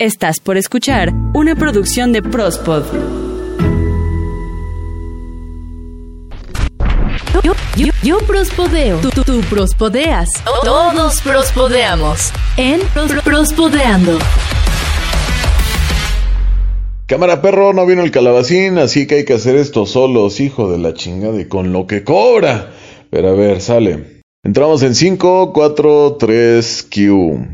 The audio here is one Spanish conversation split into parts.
Estás por escuchar una producción de Prospod. Yo, yo, yo prospodeo. Tú, tú, tú prospodeas. Todos prospodeamos. En Pros- Prospodeando. Cámara perro, no vino el calabacín, así que hay que hacer esto solos, hijo de la chingada, y con lo que cobra. Pero a ver, sale. Entramos en 5, 4, 3, Q.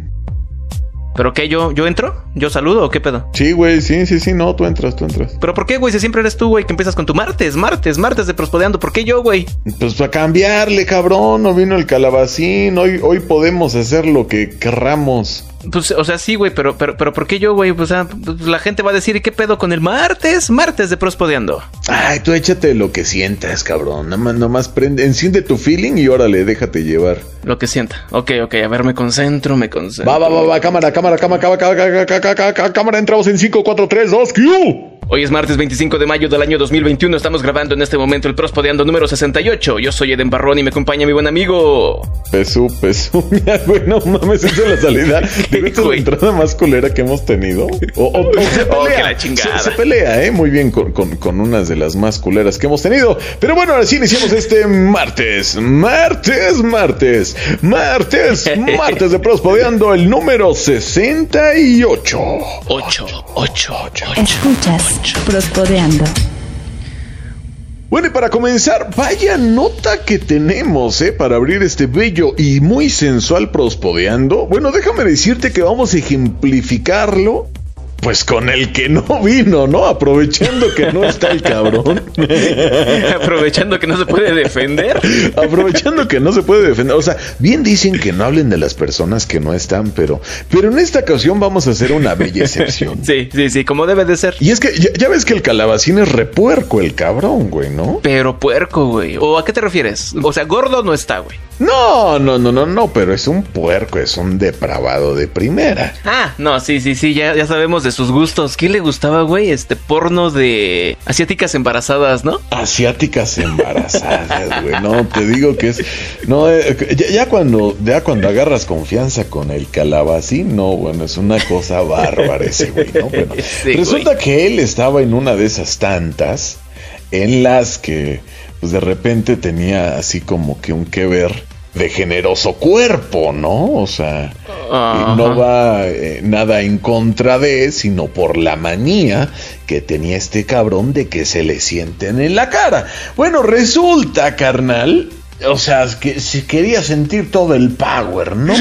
¿Pero qué? ¿Yo, yo entro? ¿Yo saludo o qué pedo? Sí, güey, sí, sí, sí, no, tú entras, tú entras. ¿Pero por qué, güey? Si siempre eres tú, güey, que empiezas con tu martes, martes, martes de prospodeando. ¿Por qué yo, güey? Pues para cambiarle, cabrón, no vino el calabacín, hoy, hoy podemos hacer lo que querramos. Pues, o sea, sí, güey, pero, pero, pero ¿por qué yo, güey? O sea, la gente va a decir, ¿qué pedo con el martes? Martes de Prospodeando. Ay, tú échate lo que sientas, cabrón. Nomás, nomás prende, enciende tu feeling y órale, déjate llevar. Lo que sienta. Ok, ok, a ver, me concentro, me concentro. Va, va, va, va, cámara, cámara, cámara, cámara, cámara, cámara, entramos en 5, 4, 3, 2, Q. Hoy es martes 25 de mayo del año 2021. Estamos grabando en este momento el Prospodeando número 68. Yo soy Eden Barrón y me acompaña mi buen amigo. Pesú, Pesú. bueno, mames, esa es la salida Digo, esta es la entrada más culera que hemos tenido. O, o- o se Oh, pelea. que la chingada. Se, se pelea, ¿eh? Muy bien con, con, con unas de las más culeras que hemos tenido. Pero bueno, ahora sí iniciamos este martes. Martes, martes. Martes, martes de Prospodeando, el número 68. 8, 8, 8. Escuchas Prospodeando. Bueno, y para comenzar, vaya nota que tenemos, ¿eh? Para abrir este bello y muy sensual prospodeando. Bueno, déjame decirte que vamos a ejemplificarlo. Pues con el que no vino, ¿no? Aprovechando que no está el cabrón. Aprovechando que no se puede defender. Aprovechando que no se puede defender. O sea, bien dicen que no hablen de las personas que no están, pero, pero en esta ocasión vamos a hacer una bella excepción. Sí, sí, sí, como debe de ser. Y es que ya, ya ves que el calabacín es repuerco, el cabrón, güey, ¿no? Pero puerco, güey. ¿O a qué te refieres? O sea, gordo no está, güey. No, no, no, no, no, pero es un puerco, es un depravado de primera. Ah, no, sí, sí, sí, ya, ya sabemos de sus gustos. ¿Qué le gustaba, güey? Este porno de asiáticas embarazadas, ¿no? Asiáticas embarazadas, güey. No, te digo que es. No, eh, ya, ya cuando, ya cuando agarras confianza con el calabacín, no, bueno, es una cosa bárbara ese güey, ¿no? Bueno, Sí, resulta que él estaba en una de esas tantas en las que, pues de repente tenía así como que un que ver de generoso cuerpo, ¿no? O sea, Ajá. no va eh, nada en contra de, sino por la manía que tenía este cabrón de que se le sienten en la cara. Bueno, resulta, carnal. O sea, que si quería sentir todo el power, ¿no?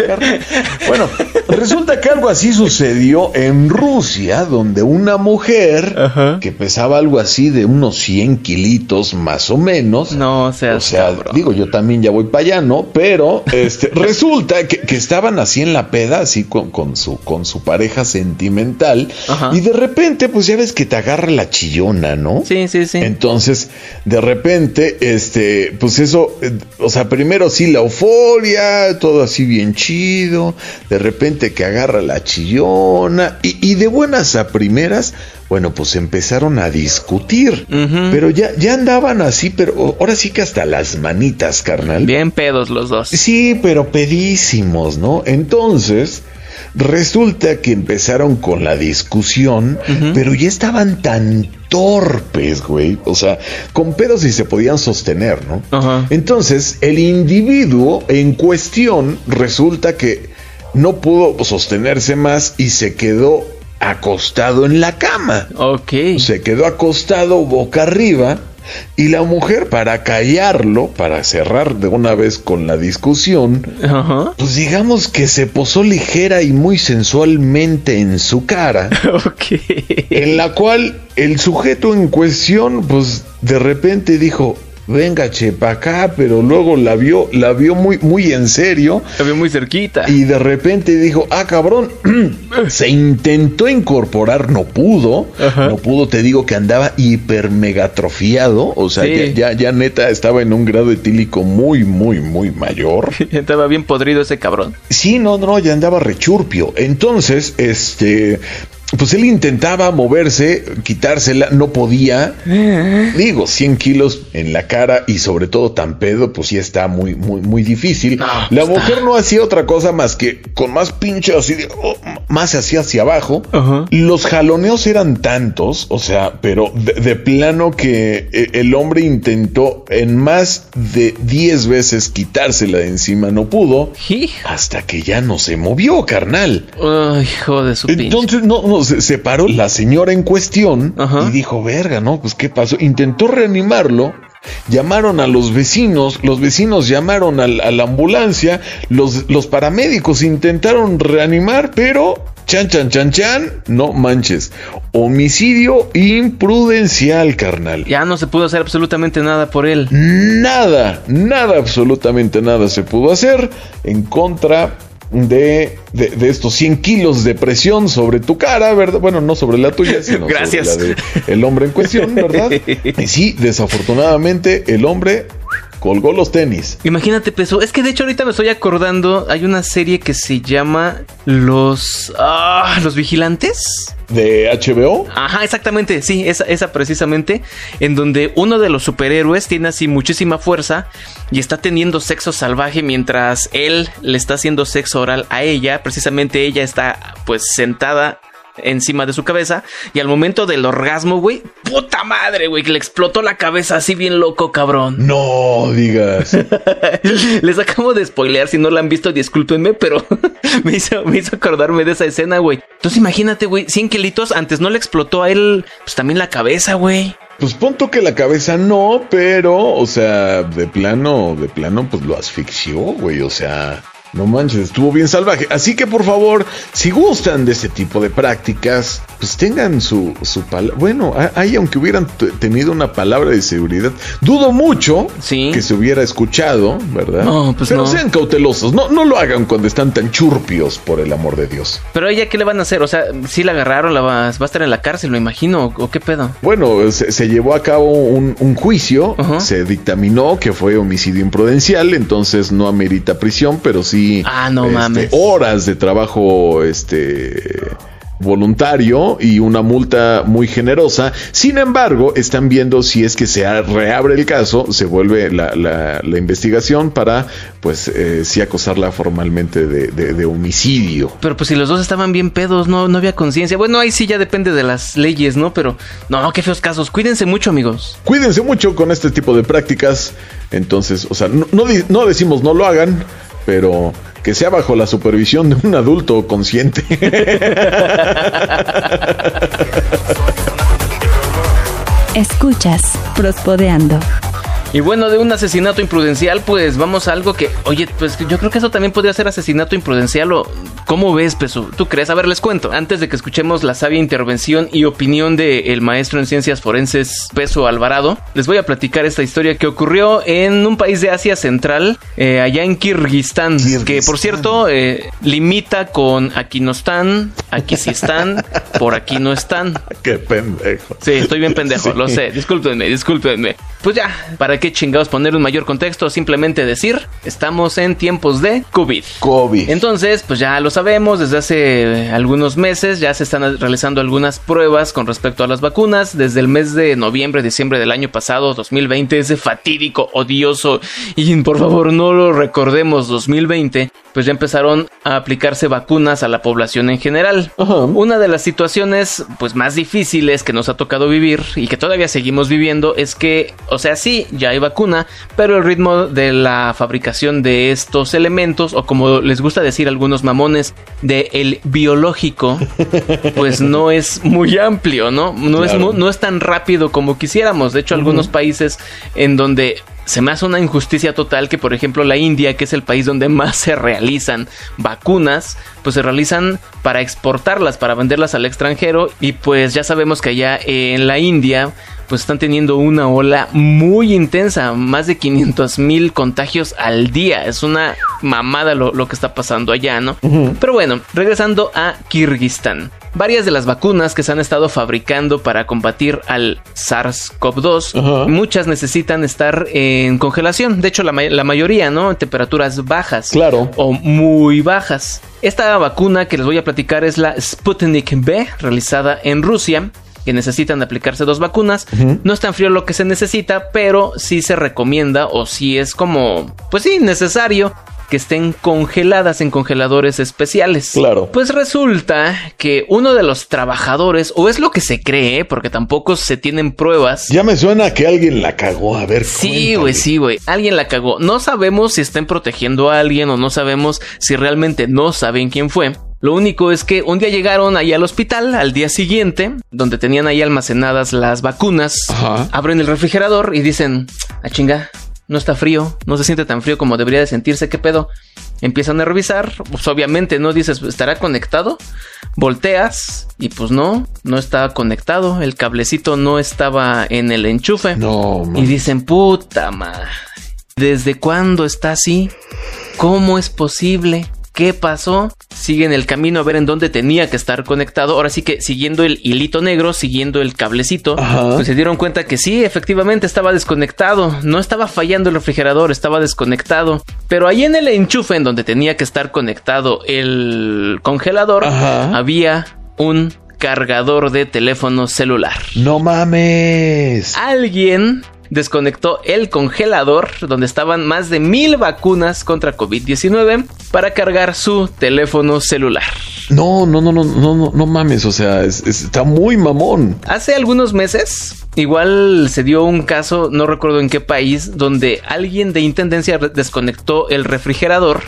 Bueno, resulta que algo así sucedió en Rusia, donde una mujer Ajá. que pesaba algo así de unos 100 kilitos más o menos, No o sea, cabrón. digo, yo también ya voy para allá, ¿no? Pero este, resulta que, que estaban así en la peda, así con, con su, con su pareja sentimental. Ajá. Y de repente, pues ya ves que te agarra la chillona, ¿no? Sí, sí, sí. Entonces, de repente, este, pues eso, eh, o sea, primero sí la euforia, todo así bien chido, de repente que agarra la chillona, y, y de buenas a primeras, bueno, pues empezaron a discutir, pero ya, ya andaban así, pero ahora sí que hasta las manitas, carnal. Bien pedos los dos. Sí, pero pedísimos, ¿no? Entonces, resulta que empezaron con la discusión, pero ya estaban tan torpes, güey. O sea, con pedos y se podían sostener, ¿no? Ajá. Entonces, el individuo en cuestión resulta que no pudo sostenerse más y se quedó acostado en la cama. Ok. Se quedó acostado boca arriba y la mujer para callarlo, para cerrar de una vez con la discusión, Ajá. pues digamos que se posó ligera y muy sensualmente en su cara, Ok. en la cual el sujeto en cuestión pues de repente dijo, venga che pa' acá, pero luego la vio, la vio muy, muy en serio La veo muy cerquita. y de repente dijo, ah, cabrón, se intentó incorporar, no pudo, Ajá. no pudo, te digo que andaba hiper megatrofiado, o sea, Sí. ya, ya, ya neta estaba en un grado etílico muy, muy, muy mayor. Estaba bien podrido ese cabrón. Sí, no, no, ya andaba rechurpio. Entonces, este, pues él intentaba moverse, quitársela, no podía. Digo, 100 kilos en la cara y sobre todo tan pedo, pues sí está muy, muy, muy difícil. la mujer no hacía otra cosa más que con más pinche así, oh, más hacia hacia abajo. Los jaloneos eran tantos, o sea, pero de, plano que eh, el hombre intentó en más de 10 veces quitársela de encima, no pudo, hasta que ya no se movió, carnal. Ay, hijo de su Entonces, no, no, se, paró la señora en cuestión y dijo, verga, ¿no? Pues, ¿qué pasó? Intentó reanimarlo, Llamaron a los vecinos, los vecinos llamaron a, la ambulancia, los, los paramédicos intentaron reanimar, pero Chan, chan, chan, chan. No manches. Homicidio imprudencial, carnal. Ya no se pudo hacer absolutamente nada por él. Nada, nada, absolutamente nada se pudo hacer en contra de, de, estos 100 kilos de presión sobre tu cara, ¿verdad? Bueno, no sobre la tuya, sino sobre la de el hombre en cuestión, ¿verdad? Y sí, desafortunadamente el hombre colgó los tenis. Imagínate, peso. Es que de hecho ahorita me estoy acordando, hay una serie que se llama Los... Ah, Los Vigilantes. ¿De HBO? Ajá, exactamente, sí, esa, esa precisamente, en donde uno de los superhéroes tiene así muchísima fuerza y está teniendo sexo salvaje mientras él le está haciendo sexo oral a ella, precisamente ella está pues sentada encima de su cabeza. Y al momento del orgasmo, güey, puta madre, güey, que le explotó la cabeza así bien loco, cabrón. No digas. Les acabo de spoilear, si no la han visto, discúlpenme, pero me, hizo, me hizo acordarme de esa escena, güey. Entonces imagínate, güey, 100 kilitos, antes no le explotó a él, pues también la cabeza, güey. Pues punto que la cabeza no, pero, o sea, de plano, de plano, pues lo asfixió, güey, o sea, no manches, estuvo bien salvaje. Así que por favor, si gustan de ese tipo de prácticas, pues tengan su, su palabra. Bueno, ahí aunque hubieran tenido una palabra de seguridad, dudo mucho que se hubiera escuchado, ¿verdad? No, pues Pero sean cautelosos, no, no lo hagan cuando están tan churpios, por el amor de Dios. Pero ella, ¿qué le van a hacer? O sea, si la agarraron, la va, va a estar en la cárcel, lo imagino, o, qué pedo. Bueno, se, llevó a cabo un, juicio, se dictaminó que fue homicidio imprudencial, entonces no amerita prisión, pero sí Ah, no este, mames. Horas de trabajo, este voluntario y una multa muy generosa. Sin embargo, están viendo si es que se reabre el caso, se vuelve la, la, investigación para, pues, eh, sí acosarla formalmente de, homicidio. Pero pues si los dos estaban bien pedos, no, no había conciencia. Bueno, ahí sí ya depende de las leyes, ¿no? Pero no, qué feos casos. Cuídense mucho, amigos. Cuídense mucho con este tipo de prácticas. Entonces, o sea, no, no decimos no lo hagan, pero que sea bajo la supervisión de un adulto consciente. Escuchas Prospodeando. Y bueno, de un asesinato imprudencial, pues vamos a algo que, oye, pues yo creo que eso también podría ser asesinato imprudencial o ¿cómo ves, Peso? ¿Tú crees? A ver, les cuento. Antes de que escuchemos la sabia intervención y opinión del maestro en ciencias forenses Peso Alvarado, les voy a platicar esta historia que ocurrió en un país de Asia Central, eh, allá en Kirguistán, que por cierto eh, limita con aquí no están, aquí sí están, por aquí no están. Qué pendejo. Sí, estoy bien pendejo, lo sé. Discúlpenme, discúlpenme. Pues ya, para qué chingados poner un mayor contexto, simplemente decir, estamos en tiempos de COVID. COVID. Entonces, pues ya lo sabemos, desde hace algunos meses ya se están realizando algunas pruebas con respecto a las vacunas. Desde el mes de noviembre, diciembre del año pasado, 2020, ese fatídico, odioso, y por favor no lo recordemos, 2020, pues ya empezaron a aplicarse vacunas a la población en general. Una de las situaciones pues más difíciles que nos ha tocado vivir y que todavía seguimos viviendo es que, o sea, sí, ya hay vacuna, pero el ritmo de la fabricación de estos elementos, o como les gusta decir algunos mamones, de el biológico, pues no es muy amplio, ¿no? No, es, no es tan rápido como quisiéramos. De hecho, algunos países en donde se me hace una injusticia total que, por ejemplo, la India, que es el país donde más se realizan vacunas, pues se realizan para exportarlas, para venderlas al extranjero. Y pues ya sabemos que allá en la India, pues están teniendo una ola muy intensa, más de 500 mil contagios al día. Es una mamada lo, que está pasando allá, ¿no? Pero bueno, regresando a Kirguistán. varias de las vacunas que se han estado fabricando para combatir al SARS-CoV-2, muchas necesitan estar en congelación. De hecho, la, la mayoría, ¿no? En temperaturas bajas. Claro. O muy bajas. Esta vacuna que les voy a platicar es la Sputnik B, realizada en Rusia que necesitan aplicarse dos vacunas. No es tan frío lo que se necesita, pero sí se recomienda o sí es como, pues sí, necesario que estén congeladas en congeladores especiales. Claro. Pues resulta que uno de los trabajadores, o es lo que se cree, porque tampoco se tienen pruebas. Ya me suena que alguien la cagó. A ver. Sí, güey, sí, güey. Alguien la cagó. No sabemos si estén protegiendo a alguien o no sabemos si realmente no saben quién fue. Lo único es que un día llegaron ahí al hospital, al día siguiente, donde tenían ahí almacenadas las vacunas, abren el refrigerador y dicen, a ah, chinga, no está frío, no se siente tan frío como debería de sentirse, ¿qué pedo? Empiezan a revisar, pues obviamente no dices, ¿estará conectado? Volteas y pues no, no está conectado, el cablecito no estaba en el enchufe. No, Y dicen, puta madre, ¿desde cuándo está así? ¿Cómo es posible? Qué pasó, siguen el camino a ver en dónde tenía que estar conectado. Ahora sí que siguiendo el hilito negro, siguiendo el cablecito, pues se dieron cuenta que sí, efectivamente estaba desconectado. No estaba fallando el refrigerador, estaba desconectado. Pero ahí en el enchufe en donde tenía que estar conectado el congelador, había un cargador de teléfono celular. No mames. Alguien desconectó el congelador donde estaban más de mil vacunas contra COVID-19 para cargar su teléfono celular. No, no, no, no, no, no, no mames, o sea, está muy mamón. Hace algunos meses, igual se dio un caso, no recuerdo en qué país, donde alguien de intendencia desconectó el refrigerador,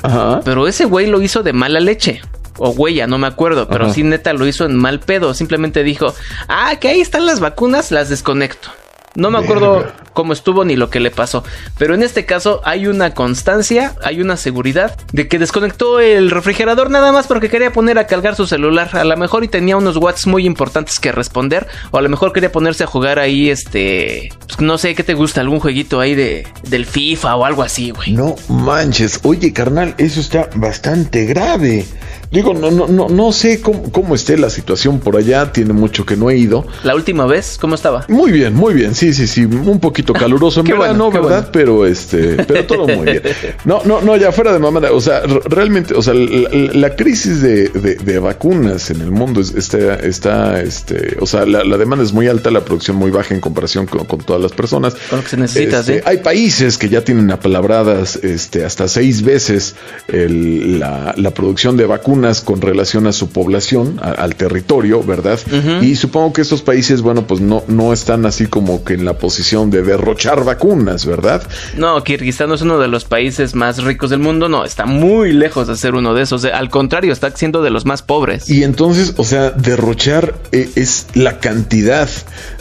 pero ese güey lo hizo de mala leche o huella, no me acuerdo, pero sí neta lo hizo en mal pedo. Simplemente dijo, ah, que ahí están las vacunas, las desconecto. No me acuerdo cómo estuvo ni lo que le pasó. Pero en este caso hay una constancia, hay una seguridad de que desconectó el refrigerador nada más porque quería poner a cargar su celular. A lo mejor y tenía unos watts muy importantes que responder. O a lo mejor quería ponerse a jugar ahí, este. Pues, no sé qué te gusta, algún jueguito ahí de, del FIFA o algo así, güey. No manches. Oye, carnal, eso está bastante grave. Digo, no, no, no, no sé cómo, cómo esté la situación por allá, tiene mucho que no he ido. ¿La última vez? ¿Cómo estaba? Muy bien, muy bien, sí, sí, sí, un poquito caluroso en verano, ¿verdad? Pero este, pero todo muy bien. No, no, no, ya fuera de mamada, o sea, realmente, o sea, la, crisis de, de, vacunas en el mundo está, está este, o sea, la, demanda es muy alta, la producción muy baja en comparación con, todas las personas. Con lo que se necesita, este, Hay países que ya tienen apalabradas este, hasta seis veces la, la producción de vacunas con relación a su población, al territorio, ¿verdad? Y supongo que estos países, bueno, pues no, no están así como que en la posición de derrochar vacunas, ¿verdad? No, Kirguistán no es uno de los países más ricos del mundo, no, está muy lejos de ser uno de esos, al contrario, está siendo de los más pobres. Y entonces, o sea, derrochar eh, es la cantidad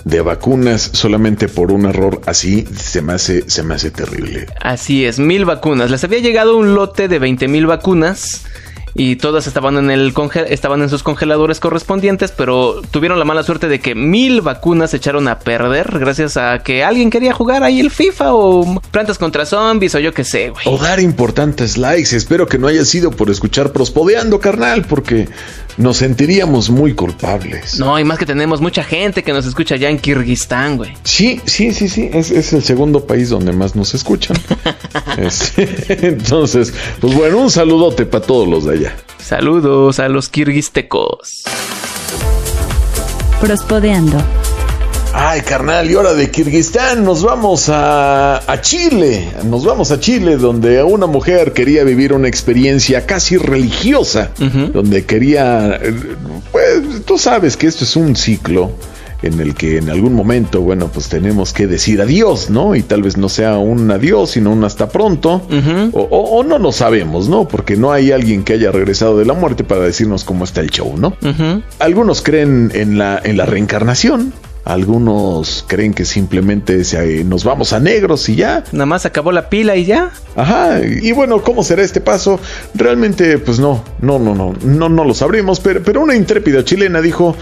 de vacunas solamente por un error así, se me hace, se me hace terrible. Así es, mil vacunas. Les había llegado un lote de 20 mil vacunas y todas estaban en el estaban en sus congeladores correspondientes, pero tuvieron la mala suerte de que mil vacunas se echaron a perder gracias a que alguien quería jugar ahí el FIFA o plantas contra zombies o yo qué sé, güey. O dar importantes likes. Espero que no haya sido por escuchar prospodeando, carnal, porque nos sentiríamos muy culpables. No, y más que tenemos mucha gente que nos escucha allá en Kirguistán, güey. Sí, sí, sí, sí. Es, el segundo país donde más nos escuchan. entonces, pues bueno, un saludote para todos los de allá. Saludos a los kirguistecos. Prospodeando. Ay, carnal, y ahora de Kirguistán nos vamos a, Chile. Nos vamos a Chile, donde una mujer quería vivir una experiencia casi religiosa, donde quería. Pues tú sabes que esto es un ciclo en el que en algún momento, bueno, pues tenemos que decir adiós, ¿no? Y tal vez no sea un adiós, sino un hasta pronto, o, no lo sabemos, ¿no? Porque no hay alguien que haya regresado de la muerte para decirnos cómo está el show, ¿no? Algunos creen en la, en la reencarnación, algunos creen que simplemente se, nos vamos a negros y ya. Nada más acabó la pila y ya. Ajá. Y bueno, ¿cómo será este paso? Realmente, pues no, no, no, no, no, no lo sabremos. Pero, pero una intrépida chilena dijo,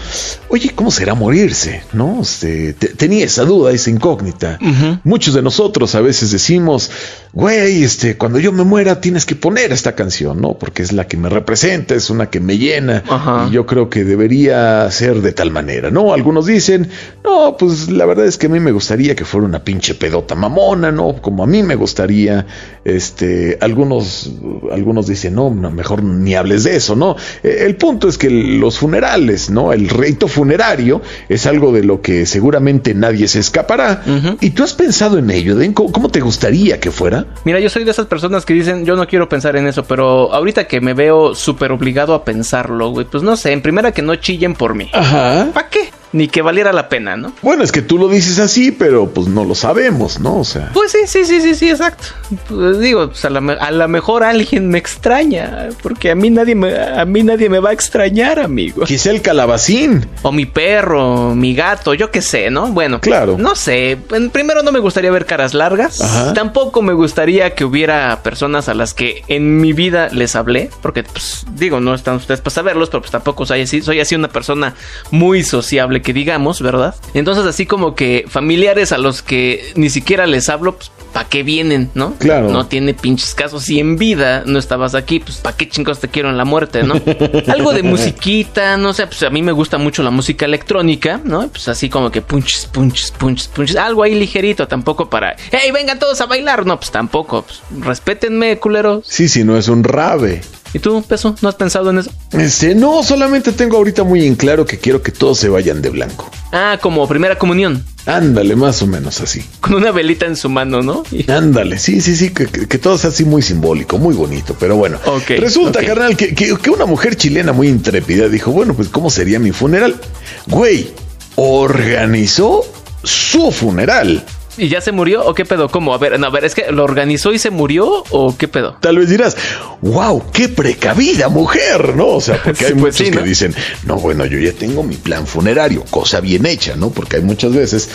oye, ¿cómo será morirse? ¿No? Este, tenía esa duda, esa incógnita. Muchos de nosotros a veces decimos, güey, este, cuando yo me muera tienes que poner esta canción, ¿no? Porque es la que me representa, es una que me llena Ajá. y yo creo que debería ser de tal manera, ¿no? Algunos dicen, no, pues la verdad es que a mí me gustaría que fuera una pinche pedota mamona, ¿no? Como a mí me gustaría, este, algunos, algunos dicen, no, no, mejor ni hables de eso, ¿no? Eh, El punto es que los funerales, ¿no? El rito funerario es algo de lo que seguramente nadie se escapará. ¿Y tú has pensado en ello? Cómo te gustaría que fuera? Mira, yo soy de esas personas que dicen, yo no quiero pensar en eso, pero ahorita que me veo súper obligado a pensarlo, güey, pues no sé, en primera que no chillen por mí. Ajá. ¿Para qué? Ni que valiera la pena, ¿no? Bueno, es que tú lo dices así, pero pues no lo sabemos, ¿no? O sea. Pues sí, sí, sí, sí, sí, exacto. Pues digo, pues a la, me- a la mejor alguien me extraña, porque a mí nadie me, a mí nadie me va a extrañar, amigo. Quizá el calabacín. O mi perro, mi gato, yo qué sé, ¿no? Bueno, Claro. No sé. Primero no me gustaría ver caras largas. Ajá. Tampoco me gustaría que hubiera personas a las que en mi vida les hablé. Porque, pues, digo, no están ustedes para saberlos, pero pues tampoco soy así. Soy así una persona muy sociable que digamos, ¿verdad? Entonces, así como que familiares a los que ni siquiera les hablo, pues, ¿para qué vienen, no? Claro. No tiene pinches casos. Si en vida no estabas aquí, pues, ¿para qué chingos te quiero en la muerte, no? Algo de musiquita, no sé, pues a mí me gusta mucho la música electrónica, ¿no? Pues así como que punches, punches, punches, punches. Algo ahí ligerito, tampoco para, hey, vengan todos a bailar. No, pues tampoco. Pues, respétenme, culeros. Sí, sí, no es un rave. ¿Y tú, Peso? ¿No has pensado en eso? Este, no, solamente tengo ahorita muy en claro que quiero que todos se vayan de blanco. Ah, como primera comunión. Ándale, más o menos así. Con una velita en su mano, ¿no? Ándale, sí, sí, sí, que, que- todo sea así muy simbólico, muy bonito, pero bueno. Resulta, carnal, que, que- que una mujer chilena muy intrépida dijo, bueno, pues ¿cómo sería mi funeral? Güey, organizó su funeral. ¿Y ya se murió o qué pedo? ¿Cómo? A ver, no, a ver, es que lo organizó y se murió o qué pedo? Tal vez dirás, wow, qué precavida mujer, ¿no? O sea, porque hay pues muchos sí, que dicen, no, bueno, yo ya tengo mi plan funerario, cosa bien hecha, ¿no? Porque hay muchas veces,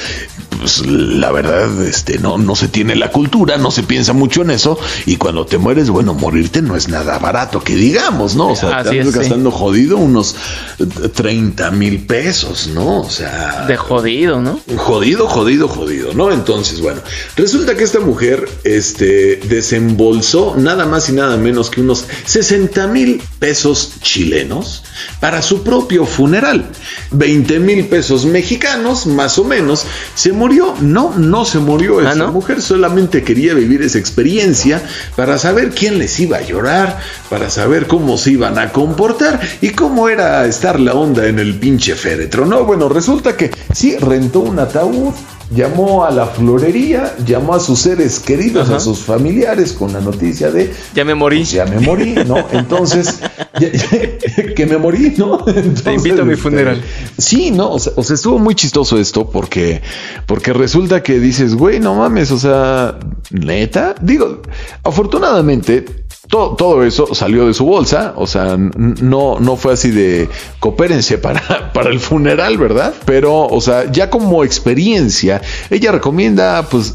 pues la verdad, este, no, no se tiene la cultura, no se piensa mucho en eso, y cuando te mueres, bueno, morirte no es nada barato, que digamos, ¿no? O sea, Así te es, andas sí. gastando jodido unos eh, 30 mil pesos, ¿no? O sea, De jodido, ¿no? Jodido, jodido, jodido, ¿no? Entonces, bueno, resulta que esta mujer este, desembolsó nada más y nada menos que unos 60 mil pesos chilenos para su propio funeral. 20 mil pesos mexicanos, más o menos. ¿Se murió? No, no se murió. Ah, Esta ¿no? mujer solamente quería vivir esa experiencia para saber quién les iba a llorar, para saber cómo se iban a comportar y cómo era estar la onda en el pinche féretro. No, bueno, resulta que sí rentó un ataúd. Llamó a la florería, llamó a sus seres queridos, Ajá. a sus familiares con la noticia de Ya me morí. pues ya me morí, ¿no? Entonces, ya- ya- que me morí, ¿no? Entonces, invito a mi este, funeral. Sí, no, o sea, o sea, estuvo muy chistoso esto porque, porque resulta que dices, güey, no mames, o sea, neta. Digo, afortunadamente, to- todo eso salió de su bolsa, o sea, no, no fue así de coopérense para, para el funeral, ¿verdad? Pero, o sea, ya como experiencia, ella recomienda, pues,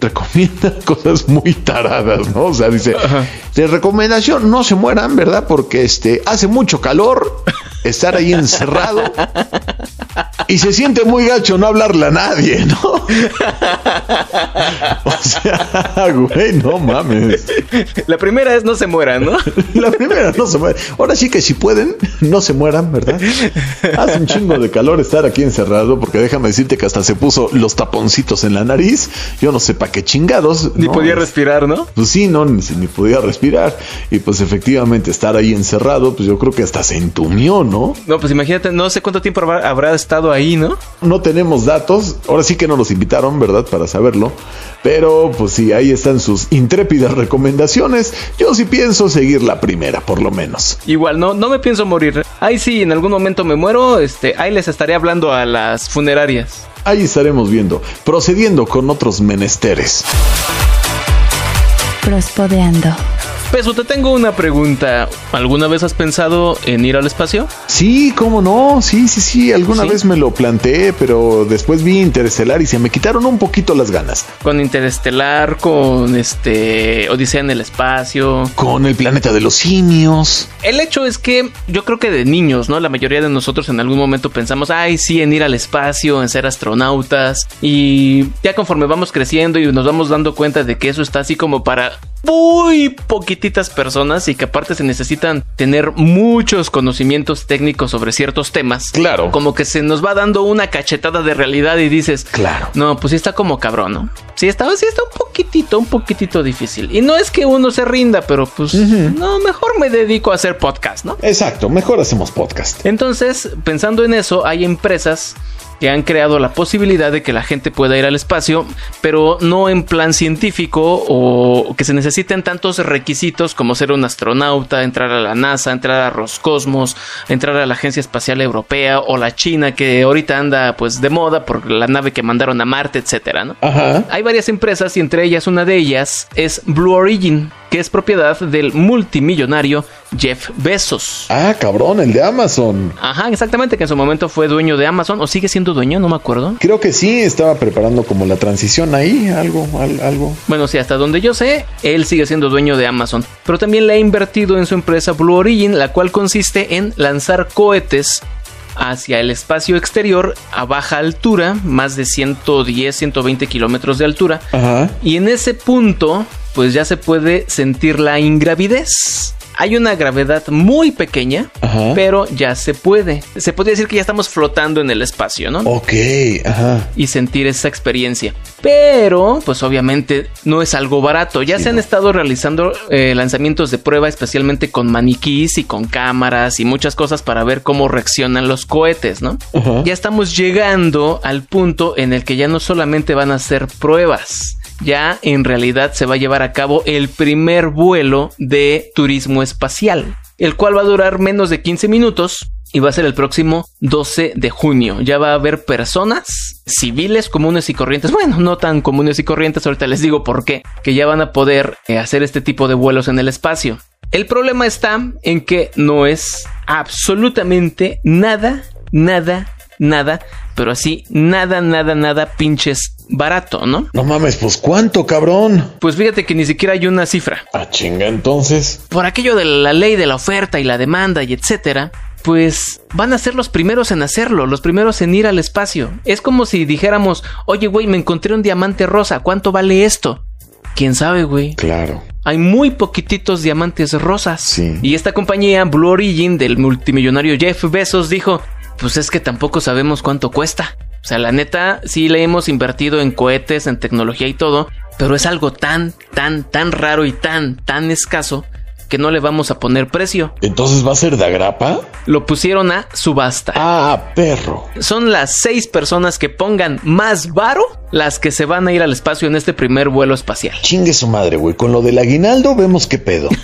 recomienda cosas muy taradas, ¿no? O sea, dice, de recomendación, no se mueran, ¿verdad? Porque este hace mucho calor estar ahí encerrado y se siente muy gacho no hablarle a nadie, ¿no? O sea, güey, no mames. La primera es no se muera, ¿no? La primera no se muere. Ahora sí que si pueden, no se mueran, ¿verdad? Hace un chingo de calor estar aquí encerrado, porque déjame decirte que hasta se puso los taponcitos en la nariz. Yo no sé para qué chingados. Ni ¿no? podía respirar, ¿no? Pues sí, no, ni, ni podía respirar. Y pues efectivamente estar ahí encerrado, pues yo creo que hasta se entumió, ¿no? No, pues imagínate, no sé cuánto tiempo habrá, habrá estado ahí, ¿no? No tenemos datos, ahora sí que no nos invitaron, ¿verdad? Para saberlo. Pero pues sí, ahí están sus intrépidas recomendaciones. Yo sí pienso seguir la primera, por lo menos. Igual, no, no me pienso morir. Ahí sí, en algún momento me muero, este, ahí les estaré hablando a las funerarias. Ahí estaremos viendo, procediendo con otros menesteres. Prospodeando. Peso, te tengo una pregunta. ¿Alguna vez has pensado en ir al espacio? Sí, cómo no, sí, sí, sí, alguna vez me lo planteé, pero después vi Interestelar y se me quitaron un poquito las ganas. Con Interestelar, con este Odisea en el espacio. Con el planeta de los simios. El hecho es que yo creo que de niños, ¿no? La mayoría de nosotros en algún momento pensamos, ay, sí, en ir al espacio, en ser astronautas. Y ya conforme vamos creciendo y nos vamos dando cuenta de que eso está así como para muy poquititas personas y que aparte se necesitan tener muchos conocimientos técnicos sobre ciertos temas. Claro. Como que se nos va dando una cachetada de realidad y dices, claro. No, pues sí está como cabrón, ¿no? Sí está, sí está un poquitito, un poquitito difícil. Y no es que uno se rinda, pero pues no, mejor me dedico a hacer podcast, ¿no? Exacto, mejor hacemos podcast. Entonces, pensando en eso, hay empresas que han creado la posibilidad de que la gente pueda ir al espacio, pero no en plan científico o que se necesiten tantos requisitos como ser un astronauta, entrar a la NASA, entrar a Roscosmos, entrar a la Agencia Espacial Europea o la China que ahorita anda pues de moda por la nave que mandaron a Marte, etcétera, ¿no? Ajá. Hay varias empresas y entre ellas una de ellas es Blue Origin, que es propiedad del multimillonario Jeff Bezos. Ah, cabrón, el de Amazon. Ajá, exactamente, que en su momento fue dueño de Amazon o sigue siendo dueño, no me acuerdo. Creo que sí, estaba preparando como la transición ahí, algo, algo. Bueno, sí, hasta donde yo sé, él sigue siendo dueño de Amazon, pero también le ha invertido en su empresa Blue Origin, la cual consiste en lanzar cohetes hacia el espacio exterior a baja altura, más de 110, 120 kilómetros de altura. Ajá. Y en ese punto, pues ya se puede sentir la ingravidez. Hay una gravedad muy pequeña, Ajá. pero ya se puede. Se podría decir que ya estamos flotando en el espacio, ¿no? Ok, ajá. y sentir esa experiencia. Pero, pues obviamente no es algo barato. Ya Sí, se han no. estado realizando eh, lanzamientos de prueba, especialmente con maniquís y con cámaras y muchas cosas para ver cómo reaccionan los cohetes, ¿no? Ajá. Ya estamos llegando al punto en el que ya no solamente van a ser pruebas. Ya en realidad se va a llevar a cabo el primer vuelo de turismo espacial, el cual va a durar menos de 15 minutos y va a ser el próximo 12 de junio. Ya va a haber personas civiles comunes y corrientes, bueno, no tan comunes y corrientes, ahorita les digo por qué, que ya van a poder eh, hacer este tipo de vuelos en el espacio. El problema está en que no es absolutamente nada, nada, nada, pero así, nada, nada, nada pinches barato, ¿no? No mames, pues cuánto, cabrón. Pues fíjate que ni siquiera hay una cifra. Ah, chinga, entonces. Por aquello de la ley de la oferta y la demanda y etcétera, pues van a ser los primeros en hacerlo, los primeros en ir al espacio. Es como si dijéramos, oye, güey, me encontré un diamante rosa, ¿cuánto vale esto? ¿Quién sabe, güey? Claro. Hay muy poquititos diamantes rosas. Sí. Y esta compañía, Blue Origin, del multimillonario Jeff Bezos, dijo, pues es que tampoco sabemos cuánto cuesta. O sea, la neta, sí le hemos invertido en cohetes, en tecnología y todo, pero es algo tan, tan, tan raro y tan, tan escaso que no le vamos a poner precio. Entonces va a ser de agrapa. Lo pusieron a subasta. Ah, perro. Son las seis personas que pongan más varo las que se van a ir al espacio en este primer vuelo espacial. Chingue su madre, güey. Con lo del aguinaldo vemos qué pedo.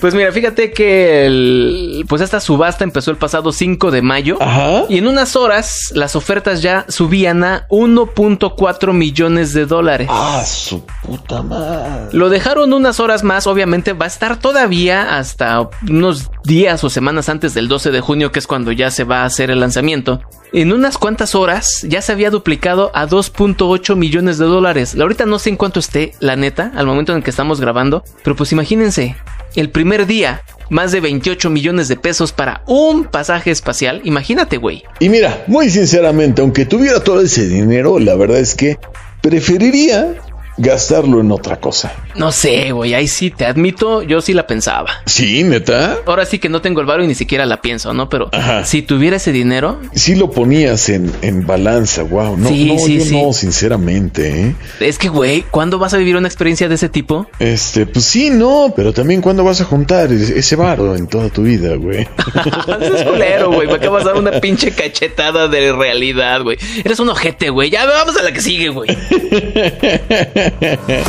Pues mira, fíjate que el- pues esta subasta empezó el pasado 5 de mayo. Ajá. Y en unas horas las ofertas ya subían a 1.4 millones de dólares. Ah, su puta madre. Lo dejaron unas horas más, obviamente va a estar todavía hasta unos días o semanas antes del 12 de junio, que es cuando ya se va a hacer el lanzamiento. En unas cuantas horas ya se había duplicado a 2.8 millones de dólares. Ahorita no sé en cuánto esté, la neta, al momento en el que estamos grabando, pero pues imagínense, el primer día, más de 28 millones de pesos para un pasaje espacial. Imagínate, güey. Y mira, muy sinceramente, aunque tuviera todo ese dinero, la verdad es que preferiría gastarlo en otra cosa. No sé, güey, ahí sí te admito, yo sí la pensaba. Sí, neta. Ahora sí que no tengo el varo y ni siquiera la pienso, ¿no? Pero Ajá. si tuviera ese dinero, Sí lo ponías en, en balanza, wow. No, Sí, no, sí, yo sí. no, sinceramente, ¿eh? es que, güey, ¿cuándo vas a vivir una experiencia de ese tipo? Este, pues sí, no, pero también cuándo vas a juntar ese varo en toda tu vida, güey. Es culero, güey. Me acabas de dar una pinche cachetada de realidad, güey. Eres un ojete, güey. Ya vamos a la que sigue, güey.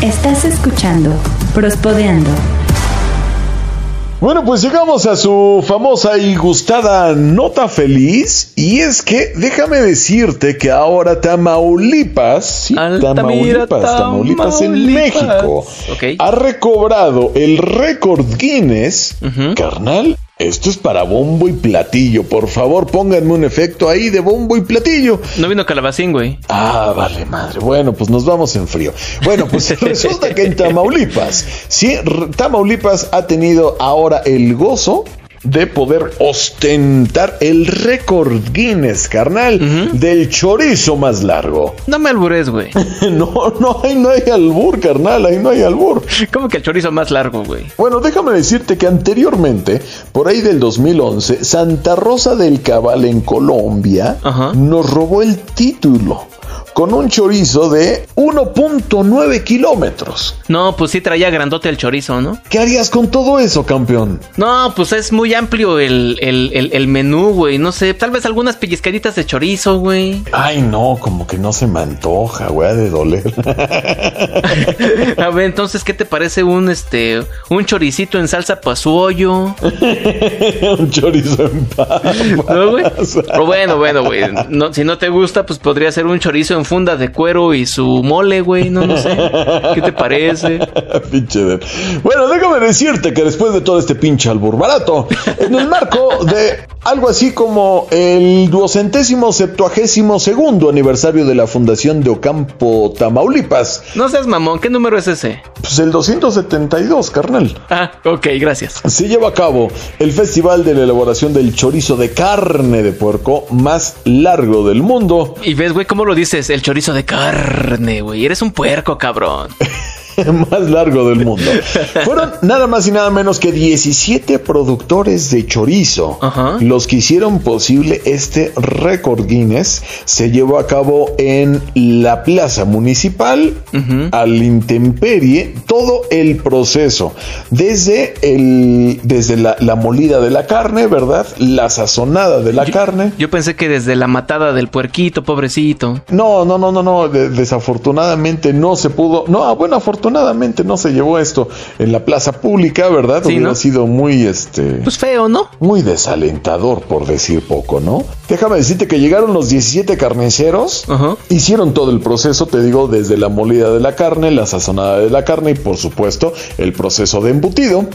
Estás escuchando Prospodeando. Bueno, pues llegamos a su famosa y gustada nota feliz. Y es que déjame decirte que ahora Tamaulipas, sí, Tamaulipas, Tamaulipas, en México, ha recobrado el récord Guinness, carnal, esto es para bombo y platillo. Por favor, pónganme un efecto ahí de bombo y platillo. No vino calabacín, güey. Ah, vale, madre. Bueno, pues nos vamos en frío. Bueno, pues resulta que en Tamaulipas, sí, Tamaulipas ha tenido ahora el gozo de poder ostentar el récord Guinness, carnal, del chorizo más largo. No me albures, güey. no, no, ahí no hay albur, carnal, ahí no hay albur. ¿Cómo que el chorizo más largo, güey? Bueno, déjame decirte que anteriormente, por ahí del 2011, Santa Rosa del Cabal en Colombia nos robó el título con un chorizo de 1.9 kilómetros. No, pues sí traía grandote el chorizo, ¿no? ¿Qué harías con todo eso, campeón? No, pues es muy amplio el, el, menú, güey. No sé, tal vez algunas pellizcaditas de chorizo, güey. Ay, no, como que no se me antoja, güey, de doler. A ver, entonces, ¿qué te parece un este un choricito en salsa hoyo? un chorizo en paz. ¿No, güey? bueno, bueno, güey. No, si no te gusta, pues podría ser un chorizo en funda de cuero y su mole, güey. No, no sé. ¿Qué te parece? pinche Bueno, déjame decirte que después de todo este pinche albur barato, en el marco de algo así como el duocentésimo septuagésimo segundo aniversario de la fundación de Ocampo, Tamaulipas. No seas mamón, ¿qué número es ese? Pues el 272, carnal. Ah, ok, gracias. Se lleva a cabo el festival de la elaboración del chorizo de carne de puerco más largo del mundo. Y ves, güey, cómo lo dices, el chorizo de carne, güey. Eres un puerco, cabrón. más largo del mundo. Fueron nada más y nada menos que 17 productores de chorizo los que hicieron posible este récord Guinness. Se llevó a cabo en la plaza municipal, al intemperie, todo el proceso, desde, el, desde la, molida de la carne, ¿verdad? La sazonada de la carne. Yo pensé que desde la matada del puerquito, pobrecito. No, no, no, no, no, desafortunadamente no se pudo. No, bueno, afortunadamente afortunadamente no se llevó esto en la plaza pública, ¿verdad? Sí, Hubiera sido muy, este... Pues feo, ¿no? Muy desalentador, por decir poco, ¿no? Déjame decirte que llegaron los 17 carniceros, hicieron todo el proceso, te digo, desde la molida de la carne, la sazonada de la carne y, por supuesto, el proceso de embutido.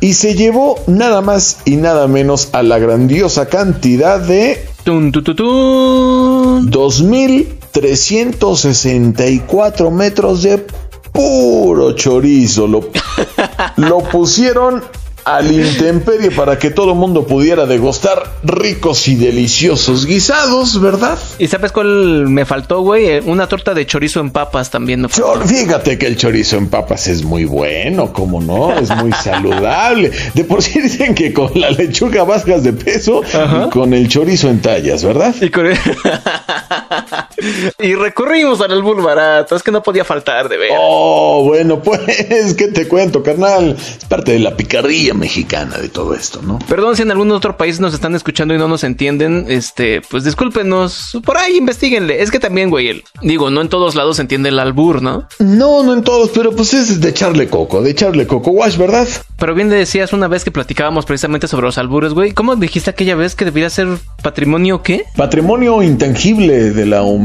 Y se llevó nada más y nada menos a la grandiosa cantidad de... Tun, 2.364 metros de puro chorizo. Lo, lo pusieron al intemperie para que todo el mundo pudiera degustar ricos y deliciosos guisados, ¿verdad? ¿Y sabes cuál me faltó, güey? Eh, una torta de chorizo en papas también. Me Fíjate que el chorizo en papas es muy bueno, ¿cómo no? Es muy saludable. De por sí dicen que con la lechuga bajas de peso y con el chorizo en tallas, ¿verdad? Y, y recurrimos al albur barato. Es que no podía faltar, de ver. Oh, bueno, pues, ¿qué te cuento, carnal? Es parte de la picardía mexicana de todo esto, ¿no? Perdón si en algún otro país nos están escuchando y no nos entienden, este, pues discúlpenos, por ahí investiguenle. Es que también, güey, digo, no en todos lados se entiende el albur, ¿no? No, no en todos, pero pues es de echarle coco, de echarle coco wash, ¿verdad? Pero bien le decías una vez que platicábamos precisamente sobre los albures, güey. ¿Cómo dijiste aquella vez que debía ser patrimonio qué? Patrimonio intangible de la humanidad,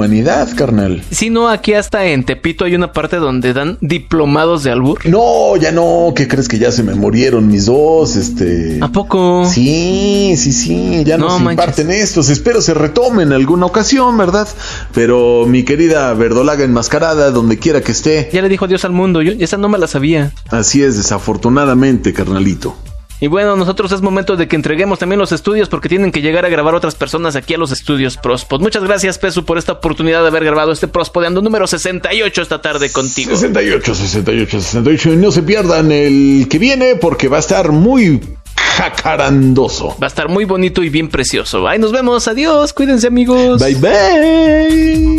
carnal. Si no, aquí hasta en Tepito hay una parte donde dan diplomados de albur. No, ya no, ¿qué crees que ya se me murieron mis dos? este. ¿A poco? Sí, sí, sí, ya no nos imparten estos. Espero se retome en alguna ocasión, ¿verdad? Pero mi querida verdolaga enmascarada, donde quiera que esté. Ya le dijo adiós al mundo, yo esa no me la sabía. Así es, desafortunadamente, carnalito. Y bueno, nosotros es momento de que entreguemos también los estudios porque tienen que llegar a grabar otras personas aquí a los estudios Prospod. Muchas gracias, Pesu, por esta oportunidad de haber grabado este Prospodeando número 68 esta tarde contigo. 68, 68, 68. Y no se pierdan el que viene porque va a estar muy jacarandoso. Va a estar muy bonito y bien precioso. Ahí nos vemos. Adiós. Cuídense, amigos. Bye, bye.